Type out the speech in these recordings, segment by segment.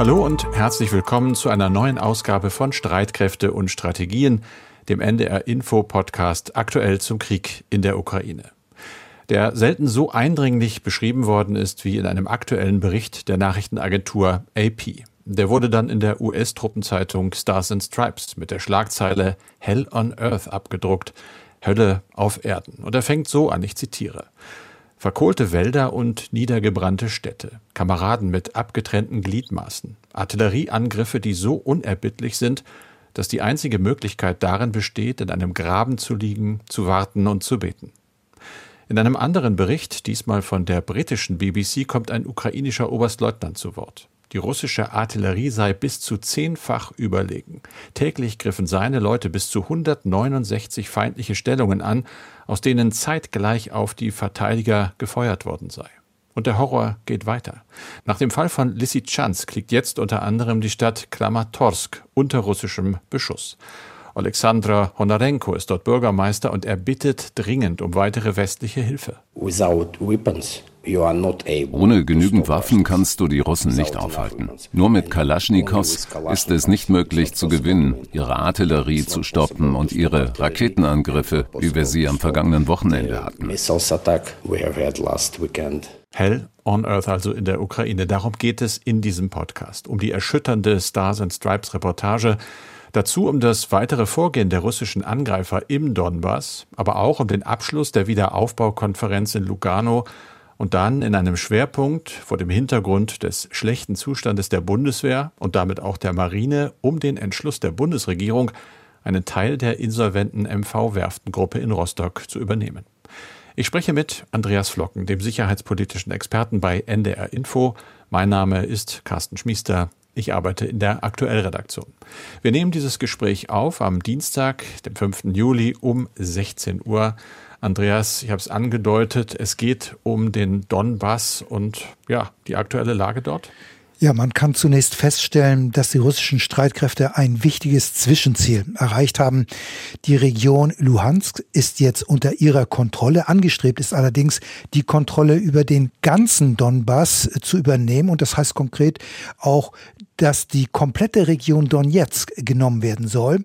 Hallo und herzlich willkommen zu einer neuen Ausgabe von Streitkräfte und Strategien, dem NDR Info Podcast aktuell zum Krieg in der Ukraine. Der selten so eindringlich beschrieben worden ist wie in einem aktuellen Bericht der Nachrichtenagentur AP. Der wurde dann in der US-Truppenzeitung Stars and Stripes mit der Schlagzeile Hell on Earth abgedruckt. Hölle auf Erden. Und er fängt so an, ich zitiere. Verkohlte Wälder und niedergebrannte Städte, Kameraden mit abgetrennten Gliedmaßen, Artillerieangriffe, die so unerbittlich sind, dass die einzige Möglichkeit darin besteht, in einem Graben zu liegen, zu warten und zu beten. In einem anderen Bericht, diesmal von der britischen BBC, kommt ein ukrainischer Oberstleutnant zu Wort. Die russische Artillerie sei bis zu zehnfach überlegen. Täglich griffen seine Leute bis zu 169 feindliche Stellungen an, aus denen zeitgleich auf die Verteidiger gefeuert worden sei. Und der Horror geht weiter. Nach dem Fall von Lysychansk liegt jetzt unter anderem die Stadt Kramatorsk unter russischem Beschuss. Alexandra Honarenko ist dort Bürgermeister und er bittet dringend um weitere westliche Hilfe. Without weapons, ohne genügend Waffen kannst du die Russen nicht aufhalten. Nur mit Kalaschnikows ist es nicht möglich zu gewinnen, ihre Artillerie zu stoppen und ihre Raketenangriffe, wie wir sie am vergangenen Wochenende hatten. Hell on Earth also in der Ukraine. Darum geht es in diesem Podcast. Um die erschütternde Stars and Stripes Reportage. Dazu um das weitere Vorgehen der russischen Angreifer im Donbass, aber auch um den Abschluss der Wiederaufbaukonferenz in Lugano und dann in einem Schwerpunkt vor dem Hintergrund des schlechten Zustandes der Bundeswehr und damit auch der Marine um den Entschluss der Bundesregierung, einen Teil der insolventen MV-Werftengruppe in Rostock zu übernehmen. Ich spreche mit Andreas Flocken, dem sicherheitspolitischen Experten bei NDR Info. Mein Name ist Carsten Schmiester. Ich arbeite in der Aktuellredaktion. Wir nehmen dieses Gespräch auf am Dienstag, dem 5. Juli um 16 Uhr. Andreas, ich habe es angedeutet, es geht um den Donbass und ja, die aktuelle Lage dort. Ja, man kann zunächst feststellen, dass die russischen Streitkräfte ein wichtiges Zwischenziel erreicht haben. Die Region Luhansk ist jetzt unter ihrer Kontrolle. Angestrebt ist allerdings, die Kontrolle über den ganzen Donbass zu übernehmen. Und das heißt konkret auch, dass die komplette Region Donetsk genommen werden soll.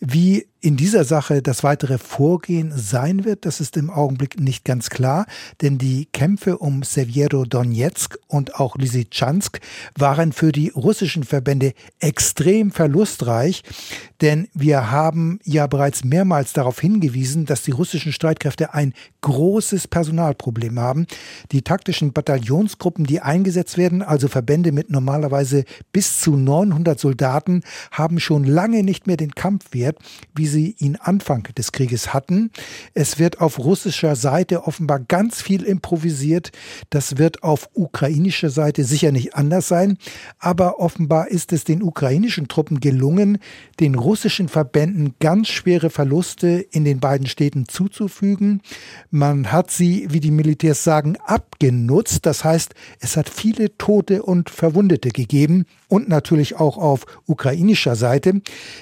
Wie in dieser Sache das weitere Vorgehen sein wird, das ist im Augenblick nicht ganz klar, denn die Kämpfe um Severo-Donetsk und auch Lysychansk waren für die russischen Verbände extrem verlustreich, denn wir haben ja bereits mehrmals darauf hingewiesen, dass die russischen Streitkräfte ein großes Personalproblem haben. Die taktischen Bataillonsgruppen, die eingesetzt werden, also Verbände mit normalerweise bis zu 900 Soldaten, haben schon lange nicht mehr den Kampfwert, wie sie ihn Anfang des Krieges hatten. Es wird auf russischer Seite offenbar ganz viel improvisiert. Das wird auf ukrainischer Seite sicher nicht anders sein. Aber offenbar ist es den ukrainischen Truppen gelungen, den russischen Verbänden ganz schwere Verluste in den beiden Städten zuzufügen. Man hat sie, wie die Militärs sagen, abgenutzt. Das heißt, es hat viele Tote und Verwundete gegeben und natürlich auch auf ukrainischer Seite.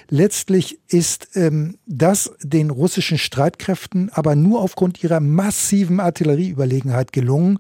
Letztlich ist ähm, das den russischen Streitkräften aber nur aufgrund ihrer massiven Artillerieüberlegenheit gelungen,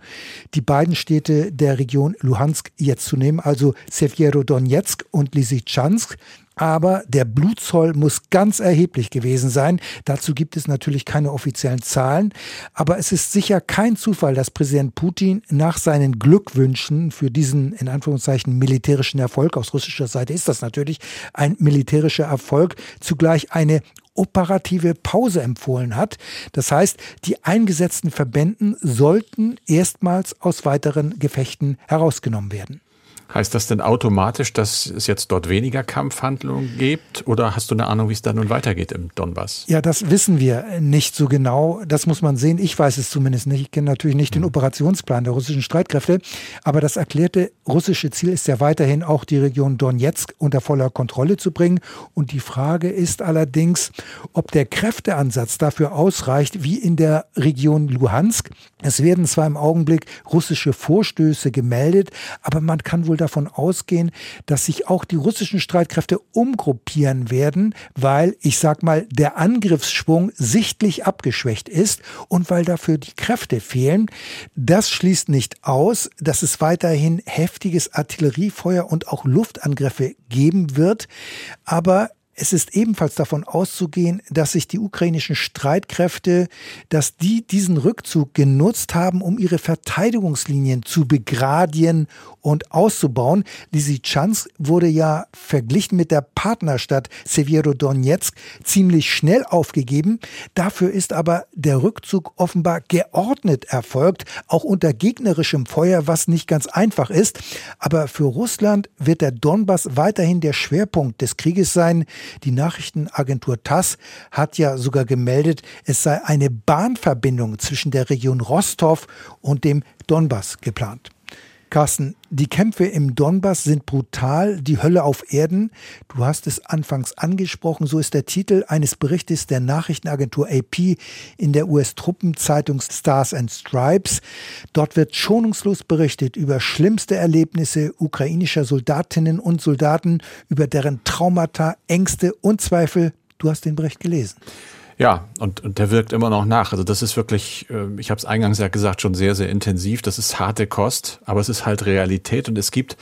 die beiden Städte der Region Luhansk jetzt zu nehmen, also Severo-Donetsk und Lysychansk. Aber der Blutzoll muss ganz erheblich gewesen sein. Dazu gibt es natürlich keine offiziellen Zahlen. Aber es ist sicher kein Zufall, dass Präsident Putin nach seinen Glückwünschen für diesen, in Anführungszeichen, militärischen Erfolg, aus russischer Seite ist das natürlich ein militärischer Erfolg, zugleich eine operative Pause empfohlen hat. Das heißt, die eingesetzten Verbänden sollten erstmals aus weiteren Gefechten herausgenommen werden. Heißt das denn automatisch, dass es jetzt dort weniger Kampfhandlungen gibt? Oder hast du eine Ahnung, wie es da nun weitergeht im Donbass? Ja, das wissen wir nicht so genau. Das muss man sehen. Ich weiß es zumindest nicht. Ich kenne natürlich nicht den mhm. Operationsplan der russischen Streitkräfte. Aber das erklärte russische Ziel ist ja weiterhin auch die Region Donetsk unter voller Kontrolle zu bringen. Und die Frage ist allerdings, ob der Kräfteansatz dafür ausreicht, wie in der Region Luhansk. Es werden zwar im Augenblick russische Vorstöße gemeldet, aber man kann wohl davon ausgehen, dass sich auch die russischen Streitkräfte umgruppieren werden, weil, ich sag mal, der Angriffsschwung sichtlich abgeschwächt ist und weil dafür die Kräfte fehlen. Das schließt nicht aus, dass es weiterhin heftiges Artilleriefeuer und auch Luftangriffe geben wird. Aber es ist ebenfalls davon auszugehen, dass sich die ukrainischen Streitkräfte, dass die diesen Rückzug genutzt haben, um ihre Verteidigungslinien zu begradien und auszubauen. Lysychansk wurde ja verglichen mit der Partnerstadt Severodonetsk ziemlich schnell aufgegeben. Dafür ist aber der Rückzug offenbar geordnet erfolgt, auch unter gegnerischem Feuer, was nicht ganz einfach ist. Aber für Russland wird der Donbass weiterhin der Schwerpunkt des Krieges sein. Die Nachrichtenagentur TASS hat ja sogar gemeldet, es sei eine Bahnverbindung zwischen der Region Rostov und dem Donbass geplant. Carsten, die Kämpfe im Donbass sind brutal, die Hölle auf Erden. Du hast es anfangs angesprochen, so ist der Titel eines Berichtes der Nachrichtenagentur AP in der US-Truppenzeitung Stars and Stripes. Dort wird schonungslos berichtet über schlimmste Erlebnisse ukrainischer Soldatinnen und Soldaten, über deren Traumata, Ängste und Zweifel. Du hast den Bericht gelesen. Ja, und, und der wirkt immer noch nach. Also das ist wirklich, äh, ich habe es eingangs ja gesagt, schon sehr, sehr intensiv. Das ist harte Kost, aber es ist halt Realität und es gibt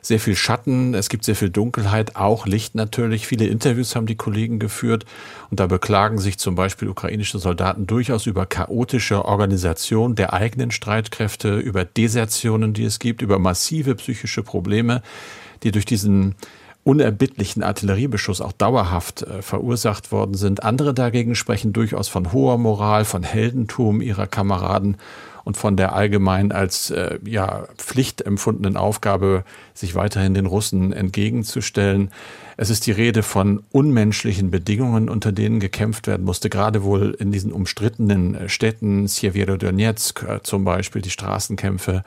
sehr viel Schatten, es gibt sehr viel Dunkelheit, auch Licht natürlich. Viele Interviews haben die Kollegen geführt und da beklagen sich zum Beispiel ukrainische Soldaten durchaus über chaotische Organisation der eigenen Streitkräfte, über Desertionen, die es gibt, über massive psychische Probleme, die durch diesen unerbittlichen Artilleriebeschuss auch dauerhaft äh, verursacht worden sind. Andere dagegen sprechen durchaus von hoher Moral, von Heldentum ihrer Kameraden und von der allgemein als äh, ja, Pflicht empfundenen Aufgabe, sich weiterhin den Russen entgegenzustellen. Es ist die Rede von unmenschlichen Bedingungen, unter denen gekämpft werden musste, gerade wohl in diesen umstrittenen äh, Städten, Sjeverodonetsk äh, zum Beispiel, die Straßenkämpfe.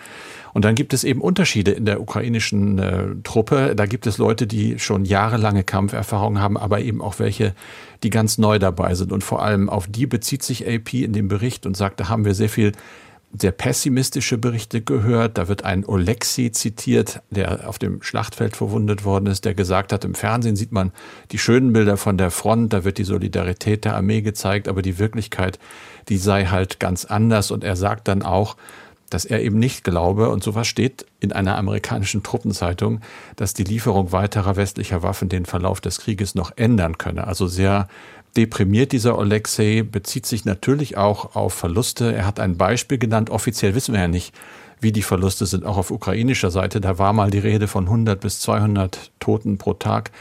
Und dann gibt es eben Unterschiede in der ukrainischen äh, Truppe. Da gibt es Leute, die schon jahrelange Kampferfahrung haben, aber eben auch welche, die ganz neu dabei sind. Und vor allem auf die bezieht sich AP in dem Bericht und sagt, da haben wir sehr viel sehr pessimistische Berichte gehört. Da wird ein Oleksi zitiert, der auf dem Schlachtfeld verwundet worden ist, der gesagt hat, im Fernsehen sieht man die schönen Bilder von der Front, da wird die Solidarität der Armee gezeigt, aber die Wirklichkeit, die sei halt ganz anders. Und er sagt dann auch, dass er eben nicht glaube, und sowas steht in einer amerikanischen Truppenzeitung, dass die Lieferung weiterer westlicher Waffen den Verlauf des Krieges noch ändern könne. Also sehr deprimiert dieser Alexei, bezieht sich natürlich auch auf Verluste. Er hat ein Beispiel genannt. Offiziell wissen wir ja nicht, wie die Verluste sind, auch auf ukrainischer Seite. Da war mal die Rede von 100 bis 200 Toten pro Tag.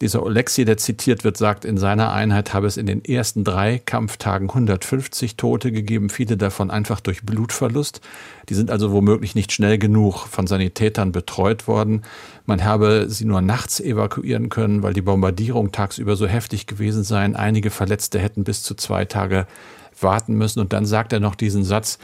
Dieser Oleksiy, der zitiert wird, sagt, in seiner Einheit habe es in den ersten drei Kampftagen 150 Tote gegeben, viele davon einfach durch Blutverlust. Die sind also womöglich nicht schnell genug von Sanitätern betreut worden. Man habe sie nur nachts evakuieren können, weil die Bombardierung tagsüber so heftig gewesen seien. Einige Verletzte hätten bis zu zwei Tage warten müssen. Und dann sagt er noch diesen Satz,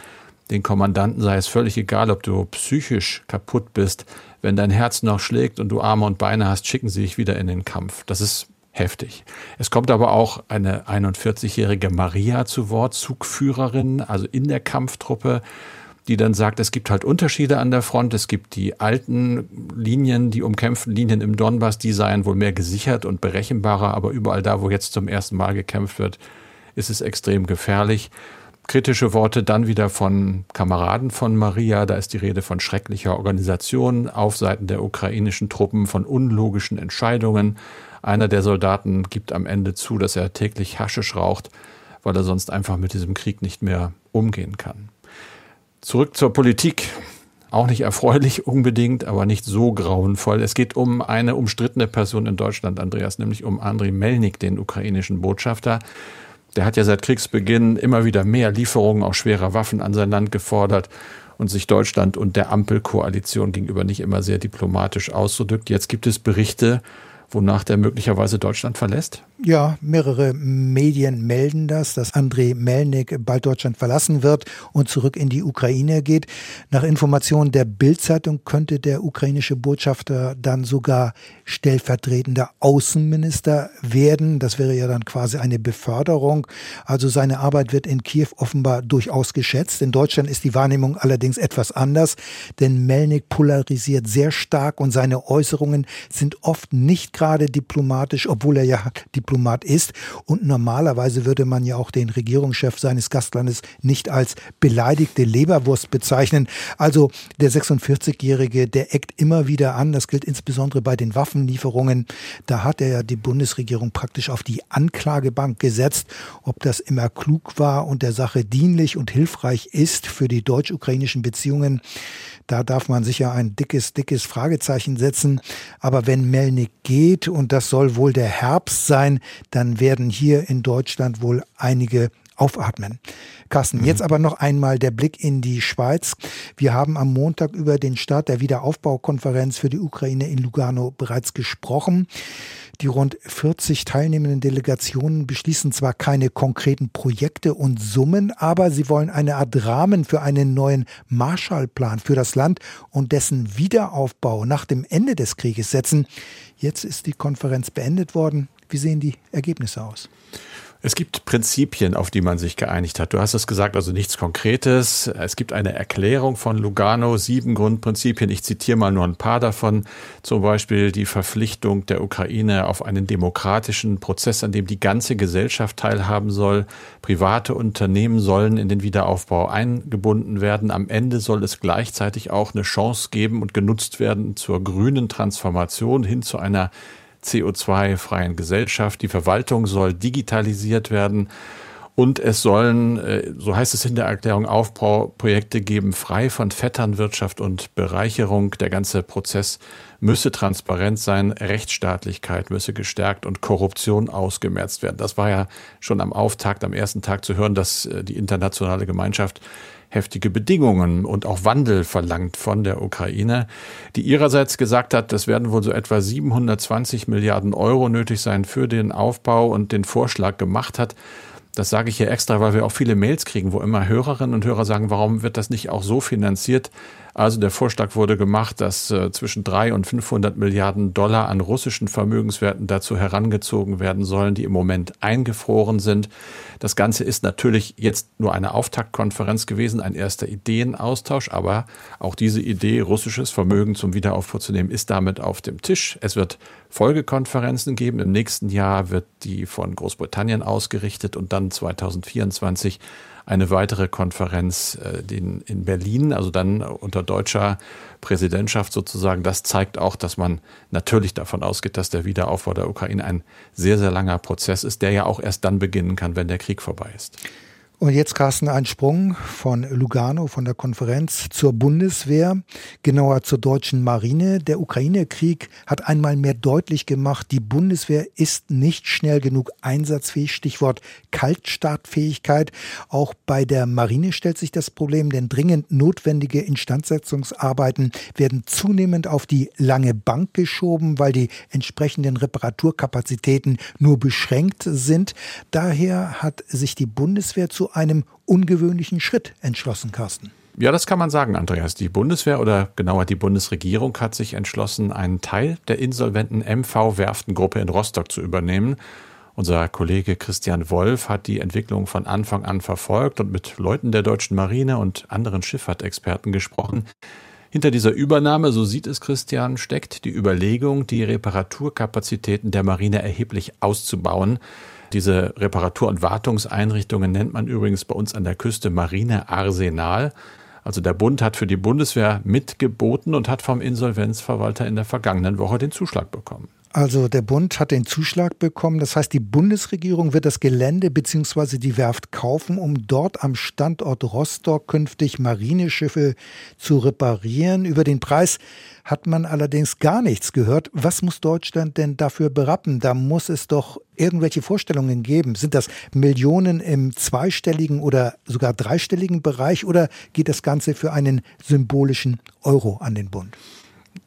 den Kommandanten sei es völlig egal, ob du psychisch kaputt bist. Wenn dein Herz noch schlägt und du Arme und Beine hast, schicken sie dich wieder in den Kampf. Das ist heftig. Es kommt aber auch eine 41-jährige Maria zu Wort, Zugführerin, also in der Kampftruppe, die dann sagt, es gibt halt Unterschiede an der Front. Es gibt die alten Linien, die umkämpften Linien im Donbass, die seien wohl mehr gesichert und berechenbarer, aber überall da, wo jetzt zum ersten Mal gekämpft wird, ist es extrem gefährlich kritische Worte dann wieder von Kameraden von Maria. Da ist die Rede von schrecklicher Organisation auf Seiten der ukrainischen Truppen, von unlogischen Entscheidungen. Einer der Soldaten gibt am Ende zu, dass er täglich Haschisch raucht, weil er sonst einfach mit diesem Krieg nicht mehr umgehen kann. Zurück zur Politik. Auch nicht erfreulich unbedingt, aber nicht so grauenvoll. Es geht um eine umstrittene Person in Deutschland, Andreas, nämlich um Andriy Melnik, den ukrainischen Botschafter. Der hat ja seit Kriegsbeginn immer wieder mehr Lieferungen auch schwerer Waffen an sein Land gefordert und sich Deutschland und der Ampelkoalition gegenüber nicht immer sehr diplomatisch ausgedrückt. Jetzt gibt es Berichte, wonach der möglicherweise Deutschland verlässt? Ja, mehrere Medien melden das, dass Andrei Melnik bald Deutschland verlassen wird und zurück in die Ukraine geht. Nach Informationen der Bildzeitung könnte der ukrainische Botschafter dann sogar stellvertretender Außenminister werden. Das wäre ja dann quasi eine Beförderung. Also seine Arbeit wird in Kiew offenbar durchaus geschätzt. In Deutschland ist die Wahrnehmung allerdings etwas anders, denn Melnik polarisiert sehr stark und seine Äußerungen sind oft nicht gerade diplomatisch, obwohl er ja Diplomat Diplomat ist. Und normalerweise würde man ja auch den Regierungschef seines Gastlandes nicht als beleidigte Leberwurst bezeichnen. Also der 46-Jährige, der eckt immer wieder an. Das gilt insbesondere bei den Waffenlieferungen. Da hat er ja die Bundesregierung praktisch auf die Anklagebank gesetzt. Ob das immer klug war und der Sache dienlich und hilfreich ist für die deutsch-ukrainischen Beziehungen, da darf man sicher ein dickes, dickes Fragezeichen setzen. Aber wenn Melnik geht, und das soll wohl der Herbst sein, dann werden hier in Deutschland wohl einige aufatmen. Carsten, mhm. jetzt aber noch einmal der Blick in die Schweiz. Wir haben am Montag über den Start der Wiederaufbaukonferenz für die Ukraine in Lugano bereits gesprochen. Die rund 40 teilnehmenden Delegationen beschließen zwar keine konkreten Projekte und Summen, aber sie wollen eine Art Rahmen für einen neuen Marshallplan für das Land und dessen Wiederaufbau nach dem Ende des Krieges setzen. Jetzt ist die Konferenz beendet worden. Wie sehen die Ergebnisse aus? Es gibt Prinzipien, auf die man sich geeinigt hat. Du hast es gesagt, also nichts Konkretes. Es gibt eine Erklärung von Lugano, sieben Grundprinzipien. Ich zitiere mal nur ein paar davon. Zum Beispiel die Verpflichtung der Ukraine auf einen demokratischen Prozess, an dem die ganze Gesellschaft teilhaben soll. Private Unternehmen sollen in den Wiederaufbau eingebunden werden. Am Ende soll es gleichzeitig auch eine Chance geben und genutzt werden zur grünen Transformation hin zu einer CO2-freien Gesellschaft. Die Verwaltung soll digitalisiert werden. Und es sollen, äh, so heißt es in der Erklärung, Aufbauprojekte geben, frei von Vetternwirtschaft und Bereicherung. Der ganze Prozess müsse transparent sein, Rechtsstaatlichkeit müsse gestärkt und Korruption ausgemerzt werden. Das war ja schon am Auftakt, am ersten Tag zu hören, dass äh, die internationale Gemeinschaft heftige Bedingungen und auch Wandel verlangt von der Ukraine, die ihrerseits gesagt hat, es werden wohl so etwa 720 Milliarden Euro nötig sein für den Aufbau und den Vorschlag gemacht hat. Das sage ich hier extra, weil wir auch viele Mails kriegen, wo immer Hörerinnen und Hörer sagen, warum wird das nicht auch so finanziert, also der Vorschlag wurde gemacht, dass äh, zwischen drei und 500 Milliarden Dollar an russischen Vermögenswerten dazu herangezogen werden sollen, die im Moment eingefroren sind. Das Ganze ist natürlich jetzt nur eine Auftaktkonferenz gewesen, ein erster Ideenaustausch, aber auch diese Idee, russisches Vermögen zum Wiederaufbau zu nehmen, ist damit auf dem Tisch. Es wird Folgekonferenzen geben. Im nächsten Jahr wird die von Großbritannien ausgerichtet und dann 2024 eine weitere Konferenz äh, in Berlin, also dann unter deutscher Präsidentschaft sozusagen. Das zeigt auch, dass man natürlich davon ausgeht, dass der Wiederaufbau der Ukraine ein sehr, sehr langer Prozess ist, der ja auch erst dann beginnen kann, wenn der Krieg vorbei ist. Und jetzt, Carsten, ein Sprung von Lugano, von der Konferenz zur Bundeswehr, genauer zur deutschen Marine. Der Ukraine-Krieg hat einmal mehr deutlich gemacht, die Bundeswehr ist nicht schnell genug einsatzfähig. Stichwort Kaltstartfähigkeit. Auch bei der Marine stellt sich das Problem, denn dringend notwendige Instandsetzungsarbeiten werden zunehmend auf die lange Bank geschoben, weil die entsprechenden Reparaturkapazitäten nur beschränkt sind. Daher hat sich die Bundeswehr zu einem ungewöhnlichen Schritt entschlossen, Carsten. Ja, das kann man sagen, Andreas. Die Bundeswehr oder genauer die Bundesregierung hat sich entschlossen, einen Teil der insolventen MV-Werftengruppe in Rostock zu übernehmen. Unser Kollege Christian Wolf hat die Entwicklung von Anfang an verfolgt und mit Leuten der deutschen Marine und anderen Schifffahrtexperten gesprochen. Hinter dieser Übernahme, so sieht es Christian, steckt die Überlegung, die Reparaturkapazitäten der Marine erheblich auszubauen. Diese Reparatur- und Wartungseinrichtungen nennt man übrigens bei uns an der Küste Marinearsenal. Also der Bund hat für die Bundeswehr mitgeboten und hat vom Insolvenzverwalter in der vergangenen Woche den Zuschlag bekommen. Also der Bund hat den Zuschlag bekommen. Das heißt, die Bundesregierung wird das Gelände bzw. die Werft kaufen, um dort am Standort Rostock künftig Marineschiffe zu reparieren. Über den Preis hat man allerdings gar nichts gehört. Was muss Deutschland denn dafür berappen? Da muss es doch irgendwelche Vorstellungen geben. Sind das Millionen im zweistelligen oder sogar dreistelligen Bereich oder geht das Ganze für einen symbolischen Euro an den Bund?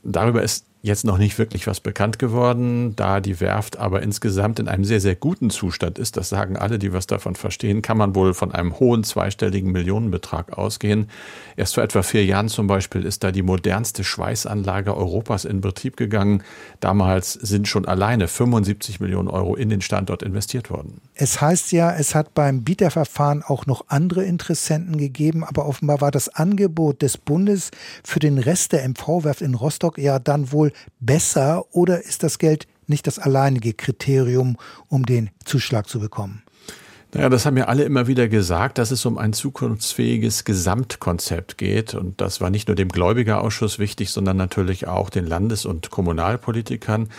Darüber ist jetzt noch nicht wirklich was bekannt geworden, da die Werft aber insgesamt in einem sehr, sehr guten Zustand ist. Das sagen alle, die was davon verstehen, kann man wohl von einem hohen zweistelligen Millionenbetrag ausgehen. Erst vor etwa vier Jahren zum Beispiel ist da die modernste Schweißanlage Europas in Betrieb gegangen. Damals sind schon alleine 75 Millionen Euro in den Standort investiert worden. Es heißt ja, es hat beim Bieterverfahren auch noch andere Interessenten gegeben, aber offenbar war das Angebot des Bundes für den Rest der MV-Werft in Rostock ja dann wohl besser oder ist das Geld nicht das alleinige Kriterium, um den Zuschlag zu bekommen? Naja, das haben ja alle immer wieder gesagt, dass es um ein zukunftsfähiges Gesamtkonzept geht. Und das war nicht nur dem Gläubigerausschuss wichtig, sondern natürlich auch den Landes- und Kommunalpolitikern.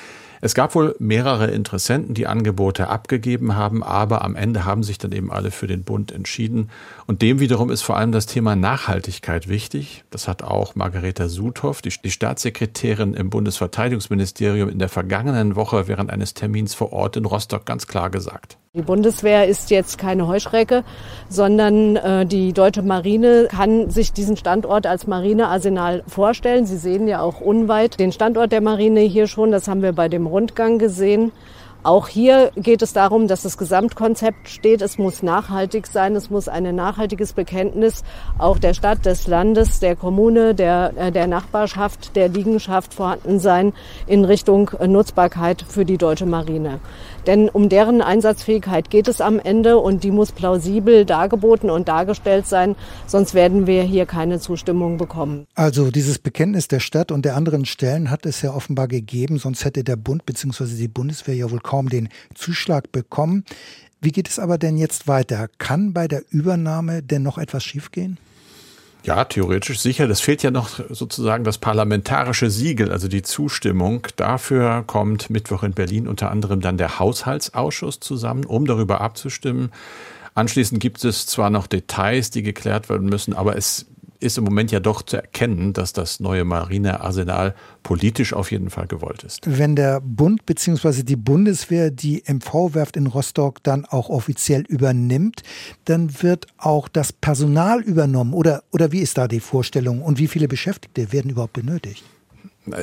Es gab wohl mehrere Interessenten, die Angebote abgegeben haben, aber am Ende haben sich dann eben alle für den Bund entschieden. Und dem wiederum ist vor allem das Thema Nachhaltigkeit wichtig. Das hat auch Margareta Sudhoff, die, die Staatssekretärin im Bundesverteidigungsministerium, in der vergangenen Woche während eines Termins vor Ort in Rostock ganz klar gesagt. Die Bundeswehr ist jetzt keine Heuschrecke, sondern äh, die deutsche Marine kann sich diesen Standort als Marinearsenal vorstellen. Sie sehen ja auch unweit den Standort der Marine hier schon. Das haben wir bei dem Rundgang gesehen. Auch hier geht es darum, dass das Gesamtkonzept steht. Es muss nachhaltig sein. Es muss ein nachhaltiges Bekenntnis auch der Stadt, des Landes, der Kommune, der, äh, der Nachbarschaft, der Liegenschaft vorhanden sein in Richtung Nutzbarkeit für die deutsche Marine. Denn um deren Einsatzfähigkeit geht es am Ende und die muss plausibel dargeboten und dargestellt sein, sonst werden wir hier keine Zustimmung bekommen. Also dieses Bekenntnis der Stadt und der anderen Stellen hat es ja offenbar gegeben, sonst hätte der Bund bzw. die Bundeswehr ja wohl kaum den Zuschlag bekommen. Wie geht es aber denn jetzt weiter? Kann bei der Übernahme denn noch etwas schiefgehen? Ja, theoretisch sicher. Das fehlt ja noch sozusagen das parlamentarische Siegel, also die Zustimmung. Dafür kommt Mittwoch in Berlin unter anderem dann der Haushaltsausschuss zusammen, um darüber abzustimmen. Anschließend gibt es zwar noch Details, die geklärt werden müssen, aber es ist im Moment ja doch zu erkennen, dass das neue Marinearsenal politisch auf jeden Fall gewollt ist. Wenn der Bund bzw. die Bundeswehr die MV-Werft in Rostock dann auch offiziell übernimmt, dann wird auch das Personal übernommen. Oder, oder wie ist da die Vorstellung und wie viele Beschäftigte werden überhaupt benötigt?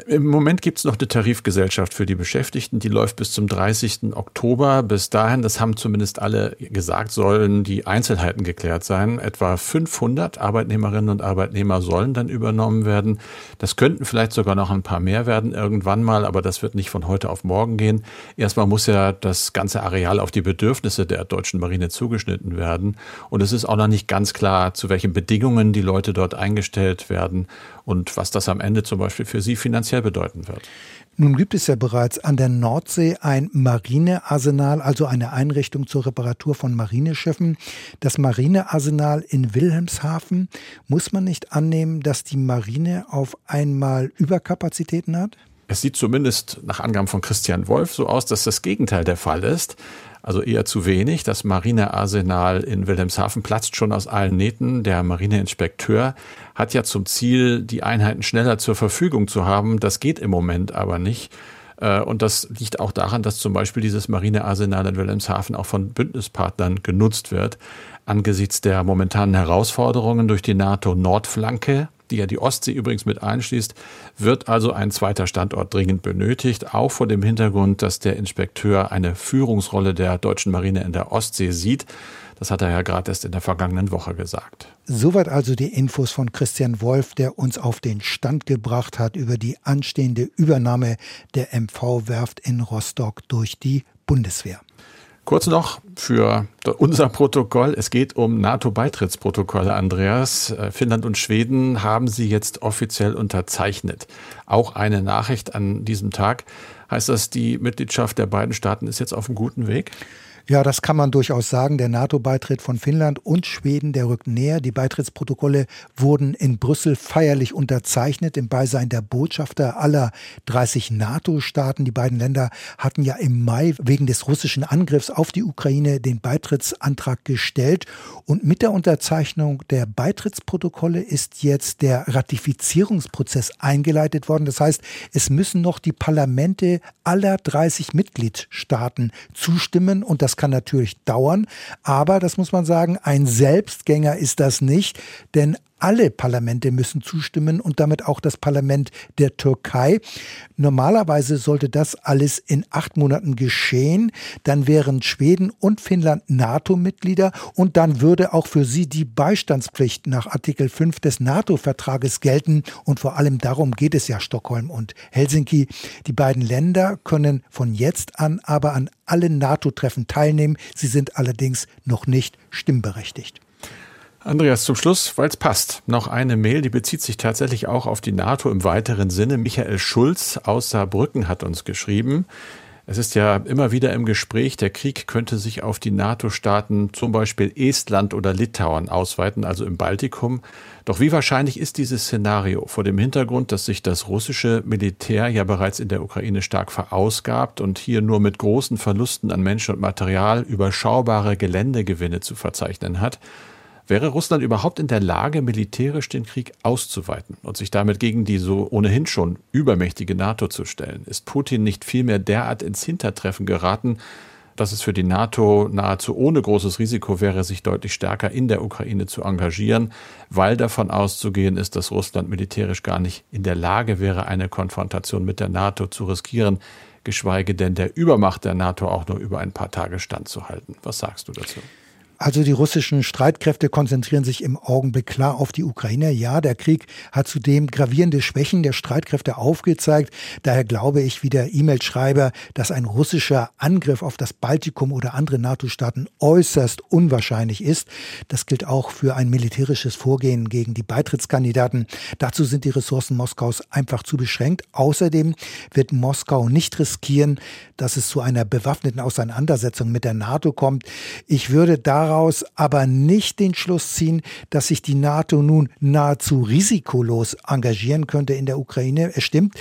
Im Moment gibt es noch eine Tarifgesellschaft für die Beschäftigten, die läuft bis zum 30. Oktober. Bis dahin, das haben zumindest alle gesagt, sollen die Einzelheiten geklärt sein. Etwa 500 Arbeitnehmerinnen und Arbeitnehmer sollen dann übernommen werden. Das könnten vielleicht sogar noch ein paar mehr werden irgendwann mal, aber das wird nicht von heute auf morgen gehen. Erstmal muss ja das ganze Areal auf die Bedürfnisse der deutschen Marine zugeschnitten werden. Und es ist auch noch nicht ganz klar, zu welchen Bedingungen die Leute dort eingestellt werden und was das am Ende zum Beispiel für sie finanziell bedeuten wird. Nun gibt es ja bereits an der Nordsee ein Marinearsenal, also eine Einrichtung zur Reparatur von Marineschiffen. Das Marinearsenal in Wilhelmshaven. Muss man nicht annehmen, dass die Marine auf einmal Überkapazitäten hat? Es sieht zumindest nach Angaben von Christian Wolf so aus, dass das Gegenteil der Fall ist. Also eher zu wenig. Das Marinearsenal in Wilhelmshaven platzt schon aus allen Nähten. Der Marineinspekteur hat ja zum Ziel, die Einheiten schneller zur Verfügung zu haben. Das geht im Moment aber nicht. Äh, und das liegt auch daran, dass zum Beispiel dieses Marinearsenal in Wilhelmshaven auch von Bündnispartnern genutzt wird. Angesichts der momentanen Herausforderungen durch die NATO-Nordflanke die ja die Ostsee übrigens mit einschließt, wird also ein zweiter Standort dringend benötigt, auch vor dem Hintergrund, dass der Inspekteur eine Führungsrolle der deutschen Marine in der Ostsee sieht. Das hat er ja gerade erst in der vergangenen Woche gesagt. Soweit also die Infos von Christian Wolf, der uns auf den Stand gebracht hat über die anstehende Übernahme der MV-Werft in Rostock durch die Bundeswehr. Kurz noch für unser Protokoll. Es geht um NATO-Beitrittsprotokolle, Andreas. Äh, Finnland und Schweden haben sie jetzt offiziell unterzeichnet. Auch eine Nachricht an diesem Tag. Heißt das, die Mitgliedschaft der beiden Staaten ist jetzt auf einem guten Weg? Ja, das kann man durchaus sagen. Der NATO-Beitritt von Finnland und Schweden, der rückt näher. Die Beitrittsprotokolle wurden in Brüssel feierlich unterzeichnet im Beisein der Botschafter aller 30 NATO-Staaten. Die beiden Länder hatten ja im Mai wegen des russischen Angriffs auf die Ukraine den Beitrittsantrag gestellt. Und mit der Unterzeichnung der Beitrittsprotokolle ist jetzt der Ratifizierungsprozess eingeleitet worden. Das heißt, es müssen noch die Parlamente aller 30 Mitgliedstaaten zustimmen und das kann natürlich dauern, aber das muss man sagen, ein Selbstgänger ist das nicht, denn alle Parlamente müssen zustimmen und damit auch das Parlament der Türkei. Normalerweise sollte das alles in acht Monaten geschehen. Dann wären Schweden und Finnland NATO-Mitglieder und dann würde auch für sie die Beistandspflicht nach Artikel 5 des NATO-Vertrages gelten. Und vor allem darum geht es ja Stockholm und Helsinki. Die beiden Länder können von jetzt an aber an allen NATO-Treffen teilnehmen. Sie sind allerdings noch nicht stimmberechtigt. Andreas, zum Schluss, weil es passt, noch eine Mail, die bezieht sich tatsächlich auch auf die NATO im weiteren Sinne. Michael Schulz aus Saarbrücken hat uns geschrieben. Es ist ja immer wieder im Gespräch, der Krieg könnte sich auf die NATO-Staaten, zum Beispiel Estland oder Litauen, ausweiten, also im Baltikum. Doch wie wahrscheinlich ist dieses Szenario vor dem Hintergrund, dass sich das russische Militär ja bereits in der Ukraine stark verausgabt und hier nur mit großen Verlusten an Menschen und Material überschaubare Geländegewinne zu verzeichnen hat? Wäre Russland überhaupt in der Lage, militärisch den Krieg auszuweiten und sich damit gegen die so ohnehin schon übermächtige NATO zu stellen? Ist Putin nicht vielmehr derart ins Hintertreffen geraten, dass es für die NATO nahezu ohne großes Risiko wäre, sich deutlich stärker in der Ukraine zu engagieren, weil davon auszugehen ist, dass Russland militärisch gar nicht in der Lage wäre, eine Konfrontation mit der NATO zu riskieren, geschweige denn der Übermacht der NATO auch nur über ein paar Tage standzuhalten. Was sagst du dazu? Also die russischen Streitkräfte konzentrieren sich im Augenblick klar auf die Ukraine. Ja, der Krieg hat zudem gravierende Schwächen der Streitkräfte aufgezeigt. Daher glaube ich, wie der E-Mail-Schreiber, dass ein russischer Angriff auf das Baltikum oder andere NATO-Staaten äußerst unwahrscheinlich ist. Das gilt auch für ein militärisches Vorgehen gegen die Beitrittskandidaten. Dazu sind die Ressourcen Moskaus einfach zu beschränkt. Außerdem wird Moskau nicht riskieren, dass es zu einer bewaffneten Auseinandersetzung mit der NATO kommt. Ich würde da daraus aber nicht den Schluss ziehen, dass sich die NATO nun nahezu risikolos engagieren könnte in der Ukraine. Es stimmt,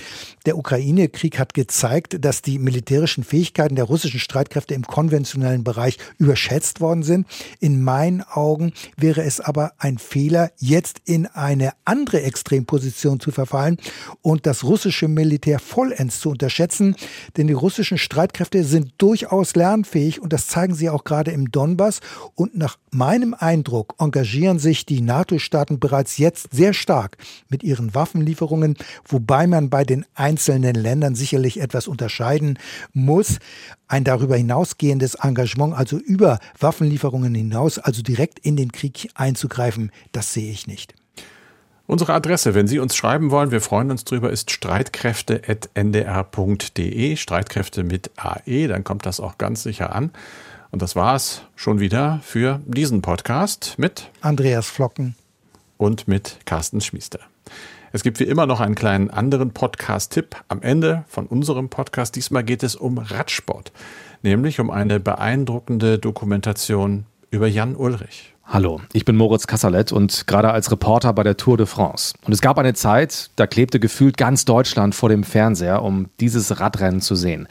der Ukraine-Krieg hat gezeigt, dass die militärischen Fähigkeiten der russischen Streitkräfte im konventionellen Bereich überschätzt worden sind. In meinen Augen wäre es aber ein Fehler, jetzt in eine andere Extremposition zu verfallen und das russische Militär vollends zu unterschätzen, denn die russischen Streitkräfte sind durchaus lernfähig und das zeigen sie auch gerade im Donbass und nach meinem Eindruck engagieren sich die NATO-Staaten bereits jetzt sehr stark mit ihren Waffenlieferungen, wobei man bei den einzelnen Ländern sicherlich etwas unterscheiden muss. Ein darüber hinausgehendes Engagement, also über Waffenlieferungen hinaus, also direkt in den Krieg einzugreifen, das sehe ich nicht. Unsere Adresse, wenn Sie uns schreiben wollen, wir freuen uns drüber, ist streitkräfte.ndr.de, Streitkräfte mit AE, dann kommt das auch ganz sicher an. Und das war's schon wieder für diesen Podcast mit Andreas Flocken und mit Carsten Schmiester. Es gibt wie immer noch einen kleinen anderen Podcast-Tipp am Ende von unserem Podcast. Diesmal geht es um Radsport, nämlich um eine beeindruckende Dokumentation über Jan Ulrich. Hallo, ich bin Moritz Kassalet und gerade als Reporter bei der Tour de France. Und es gab eine Zeit, da klebte gefühlt ganz Deutschland vor dem Fernseher, um dieses Radrennen zu sehen.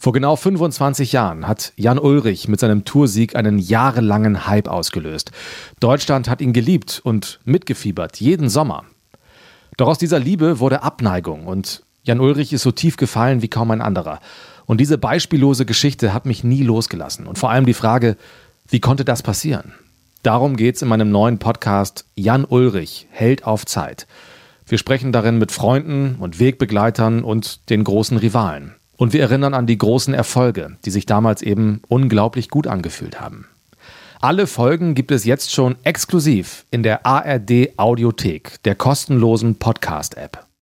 Vor genau 25 Jahren hat Jan Ulrich mit seinem Toursieg einen jahrelangen Hype ausgelöst. Deutschland hat ihn geliebt und mitgefiebert, jeden Sommer. Doch aus dieser Liebe wurde Abneigung und Jan Ulrich ist so tief gefallen wie kaum ein anderer. Und diese beispiellose Geschichte hat mich nie losgelassen. Und vor allem die Frage, wie konnte das passieren? Darum geht es in meinem neuen Podcast Jan Ulrich, Held auf Zeit. Wir sprechen darin mit Freunden und Wegbegleitern und den großen Rivalen. Und wir erinnern an die großen Erfolge, die sich damals eben unglaublich gut angefühlt haben. Alle Folgen gibt es jetzt schon exklusiv in der ARD Audiothek, der kostenlosen Podcast-App.